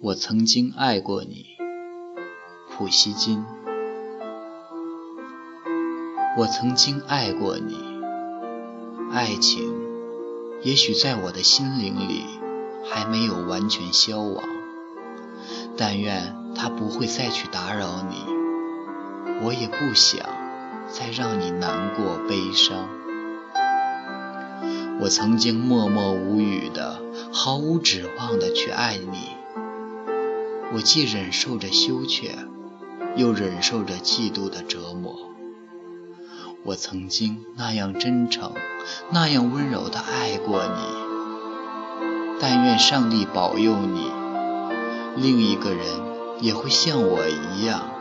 我曾经爱过你，普希金。我曾经爱过你，爱情也许在我的心灵里还没有完全消亡。但愿它不会再去打扰你，我也不想再让你难过悲伤。我曾经默默无语的、毫无指望的去爱你，我既忍受着羞怯，又忍受着嫉妒的折磨。我曾经那样真诚、那样温柔的爱过你，但愿上帝保佑你，另一个人也会像我一样。